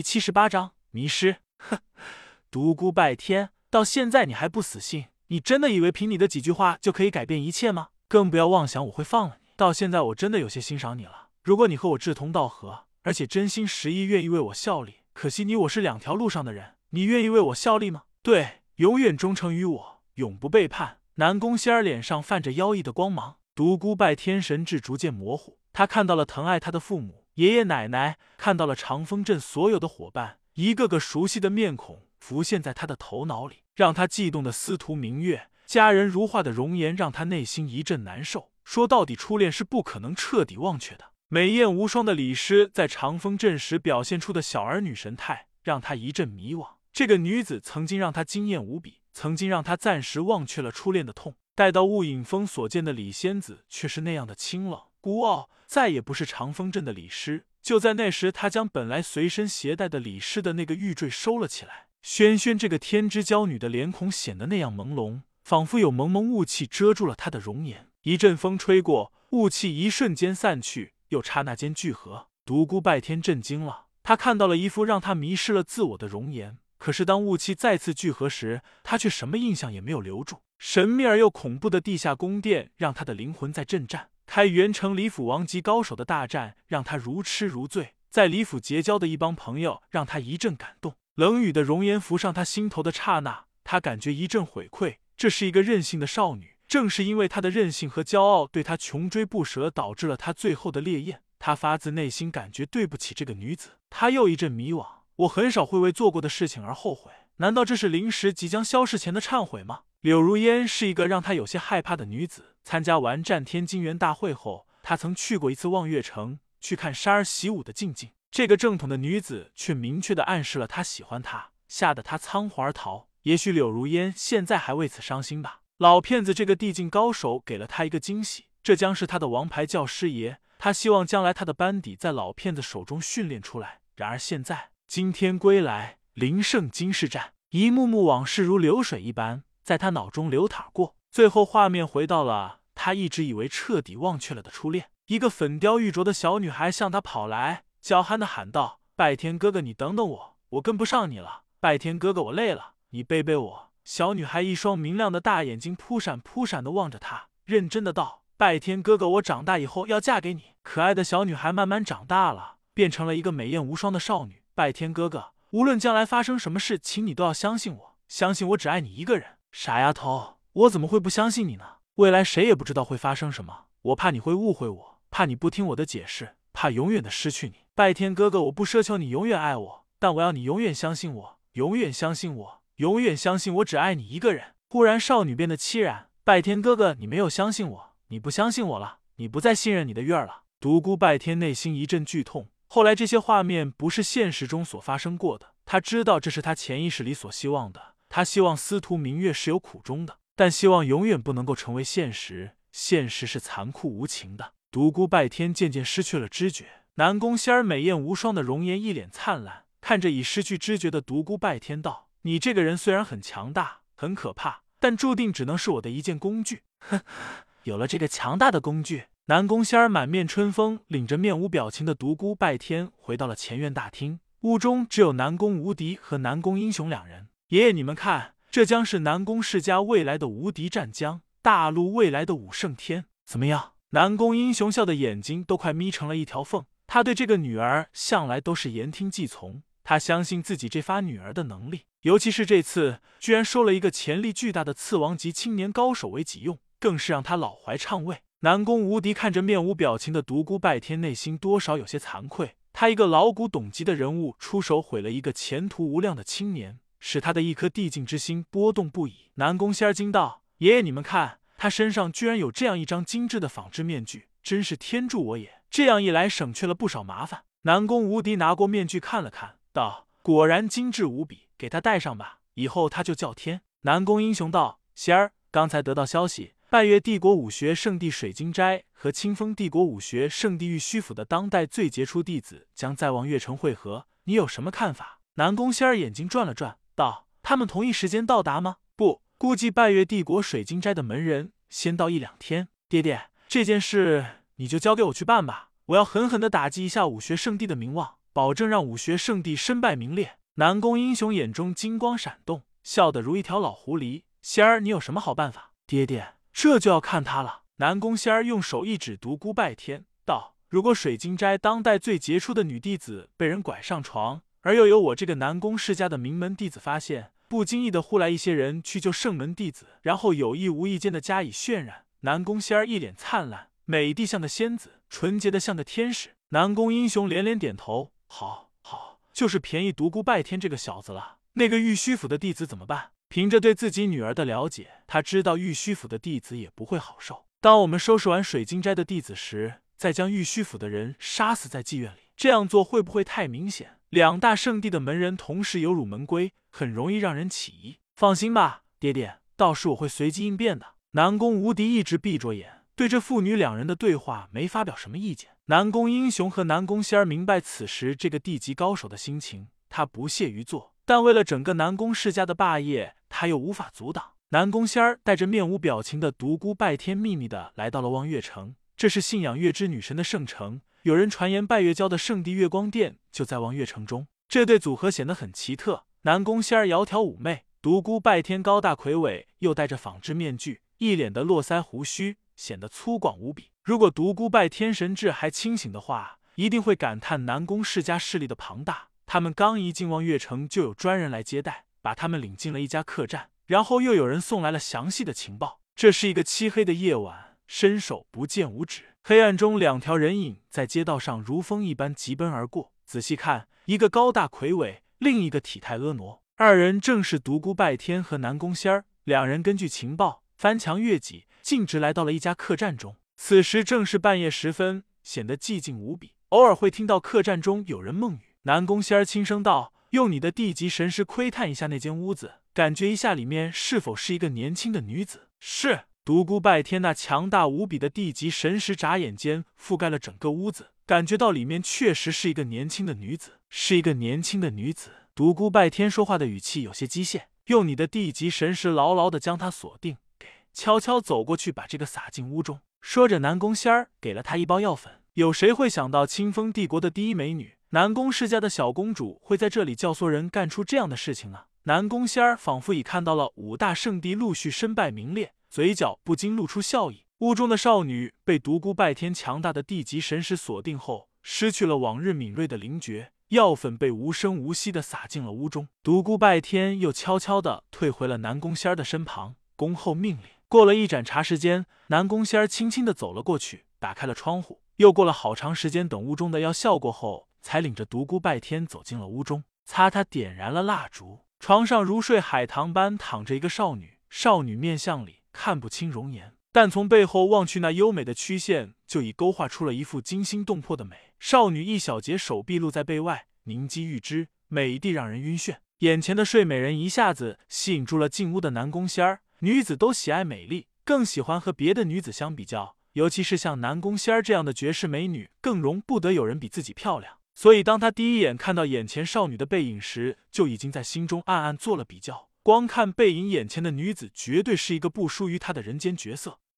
第七十八章迷失。哼，独孤拜天，到现在你还不死心？你真的以为凭你的几句话就可以改变一切吗？更不要妄想我会放了你。到现在我真的有些欣赏你了。如果你和我志同道合，而且真心实意愿意为我效力，可惜你我是两条路上的人，你愿意为我效力吗？对，永远忠诚于我，永不背叛。南宫仙儿脸上泛着妖异的光芒，独孤拜天神智逐渐模糊，他看到了疼爱他的父母。爷爷奶奶看到了长风镇所有的伙伴，一个个熟悉的面孔浮现在他的头脑里，让他悸动的司徒明月，佳人如画的容颜，让他内心一阵难受。说到底，初恋是不可能彻底忘却的。美艳无双的李师在长风镇时表现出的小儿女神态，让他一阵迷惘。这个女子曾经让他惊艳无比，曾经让他暂时忘却了初恋的痛。待到雾影峰所见的李仙子，却是那样的清冷孤傲。再也不是长风镇的李师。就在那时，他将本来随身携带的李师的那个玉坠收了起来。轩轩这个天之娇女的脸孔显得那样朦胧，仿佛有蒙蒙雾气遮住了她的容颜。一阵风吹过，雾气一瞬间散去，又刹那间聚合。独孤拜天震惊了，他看到了一副让他迷失了自我的容颜。可是当雾气再次聚合时，他却什么印象也没有留住。神秘而又恐怖的地下宫殿，让他的灵魂在震颤。开元城李府王级高手的大战让他如痴如醉，在李府结交的一帮朋友让他一阵感动。冷雨的容颜浮上他心头的刹那，他感觉一阵悔愧。这是一个任性的少女，正是因为她的任性和骄傲，对他穷追不舍，导致了他最后的烈焰。他发自内心感觉对不起这个女子。他又一阵迷惘。我很少会为做过的事情而后悔，难道这是临时即将消逝前的忏悔吗？柳如烟是一个让他有些害怕的女子。参加完战天金元大会后，他曾去过一次望月城，去看沙儿习武的静静。这个正统的女子却明确的暗示了他喜欢他，吓得他仓皇而逃。也许柳如烟现在还为此伤心吧。老骗子这个地境高手给了他一个惊喜，这将是他的王牌教师爷。他希望将来他的班底在老骗子手中训练出来。然而现在，今天归来，林胜金世战，一幕幕往事如流水一般。在他脑中流淌过，最后画面回到了他一直以为彻底忘却了的初恋。一个粉雕玉琢的小女孩向他跑来，娇憨的喊道：“拜天哥哥，你等等我，我跟不上你了。拜天哥哥，我累了，你背背我。”小女孩一双明亮的大眼睛扑闪扑闪的望着他，认真的道：“拜天哥哥，我长大以后要嫁给你。”可爱的小女孩慢慢长大了，变成了一个美艳无双的少女。拜天哥哥，无论将来发生什么事，请你都要相信我，相信我只爱你一个人。傻丫头，我怎么会不相信你呢？未来谁也不知道会发生什么，我怕你会误会我，怕你不听我的解释，怕永远的失去你。拜天哥哥，我不奢求你永远爱我，但我要你永远相信我，永远相信我，永远相信我只爱你一个人。忽然，少女变得凄然。拜天哥哥，你没有相信我，你不相信我了，你不再信任你的月儿了。独孤拜天内心一阵剧痛。后来这些画面不是现实中所发生过的，他知道这是他潜意识里所希望的。他希望司徒明月是有苦衷的，但希望永远不能够成为现实。现实是残酷无情的。独孤拜天渐渐失去了知觉，南宫仙儿美艳无双的容颜一脸灿烂，看着已失去知觉的独孤拜天道：“你这个人虽然很强大，很可怕，但注定只能是我的一件工具。”哼，有了这个强大的工具，南宫仙儿满面春风，领着面无表情的独孤拜天回到了前院大厅。屋中只有南宫无敌和南宫英雄两人。爷爷，你们看，这将是南宫世家未来的无敌战将，大陆未来的武圣天，怎么样？南宫英雄笑的眼睛都快眯成了一条缝。他对这个女儿向来都是言听计从，他相信自己这发女儿的能力，尤其是这次居然收了一个潜力巨大的次王级青年高手为己用，更是让他老怀畅味。南宫无敌看着面无表情的独孤拜天，内心多少有些惭愧。他一个老古董级的人物，出手毁了一个前途无量的青年。使他的一颗地境之心波动不已。南宫仙儿惊道：“爷爷，你们看，他身上居然有这样一张精致的仿制面具，真是天助我也！这样一来，省去了不少麻烦。”南宫无敌拿过面具看了看，道：“果然精致无比，给他戴上吧，以后他就叫天。”南宫英雄道：“仙儿，刚才得到消息，拜月帝国武学圣地水晶斋和清风帝国武学圣地玉虚府的当代最杰出弟子将在望月城会合，你有什么看法？”南宫仙儿眼睛转了转。道：“他们同一时间到达吗？不，估计拜月帝国水晶斋的门人先到一两天。爹爹，这件事你就交给我去办吧。我要狠狠的打击一下武学圣地的名望，保证让武学圣地身败名裂。南宫英雄眼中金光闪动，笑得如一条老狐狸。仙儿，你有什么好办法？爹爹，这就要看他了。南宫仙儿用手一指独孤拜天，道：“如果水晶斋当代最杰出的女弟子被人拐上床，而又有我这个南宫世家的名门弟子发现，不经意的呼来一些人去救圣门弟子，然后有意无意间的加以渲染。”南宫仙儿一脸灿烂，美的像个仙子，纯洁的像个天使。南宫英雄连连点头：“好，好，就是便宜独孤拜天这个小子了。那个玉虚府的弟子怎么办？凭着对自己女儿的了解，他知道玉虚府的弟子也不会好受。”当我们收拾完水晶斋的弟子时，再将玉虚府的人杀死在妓院里，这样做会不会太明显？两大圣地的门人同时有辱门规，很容易让人起疑。放心吧，爹爹，到时我会随机应变的。南宫无敌一直闭着眼，对这父女两人的对话没发表什么意见。南宫英雄和南宫仙儿明白此时这个地级高手的心情，他不屑于做，但为了整个南宫世家的霸业，他又无法阻挡。南宫仙儿带着面无表情的独孤拜天秘密的来到了望月城，这是信仰月之女神的圣城。有人传言拜月教的圣地月光殿就在望月城中，这对组合显得很奇特。南宫仙儿窈窕妩媚，独孤拜天高大魁伟，又戴着仿制面具，一脸的络腮胡须，显得粗犷无比。如果独孤拜天神智还清醒的话，一定会感叹南宫世家势力的庞大。他们刚一进望月城，就有专人来接待，把他们领进了一家客栈。然后又有人送来了详细的情报。这是一个漆黑的夜晚，伸手不见五指。黑暗中，两条人影在街道上如风一般疾奔而过。仔细看，一个高大魁伟，另一个体态婀娜，二人正是独孤拜天和南宫仙儿。两人根据情报翻墙越脊，径直来到了一家客栈中。此时正是半夜时分，显得寂静无比。偶尔会听到客栈中有人梦语。南宫仙儿轻声道：“用你的地级神识窥探一下那间屋子。”感觉一下里面是否是一个年轻的女子？是独孤拜天那强大无比的地级神识，眨眼间覆盖了整个屋子，感觉到里面确实是一个年轻的女子，是一个年轻的女子。独孤拜天说话的语气有些机械，用你的地级神识牢牢的将她锁定，给悄悄走过去，把这个撒进屋中。说着，南宫仙儿给了他一包药粉。有谁会想到清风帝国的第一美女南宫世家的小公主会在这里教唆人干出这样的事情呢？南宫仙儿仿佛已看到了五大圣地陆续身败名裂，嘴角不禁露出笑意。屋中的少女被独孤拜天强大的地级神识锁定后，失去了往日敏锐的灵觉，药粉被无声无息的撒进了屋中。独孤拜天又悄悄的退回了南宫仙儿的身旁，恭候命令。过了一盏茶时间，南宫仙儿轻轻的走了过去，打开了窗户。又过了好长时间，等屋中的药效过后，才领着独孤拜天走进了屋中，擦他点燃了蜡烛。床上如睡海棠般躺着一个少女，少女面相里看不清容颜，但从背后望去，那优美的曲线就已勾画出了一幅惊心动魄的美。少女一小截手臂露在背外，凝肌玉肢，美的让人晕眩。眼前的睡美人一下子吸引住了进屋的南宫仙儿。女子都喜爱美丽，更喜欢和别的女子相比较，尤其是像南宫仙儿这样的绝世美女，更容不得有人比自己漂亮。所以，当他第一眼看到眼前少女的背影时，就已经在心中暗暗做了比较。光看背影，眼前的女子绝对是一个不输于他的人间角色。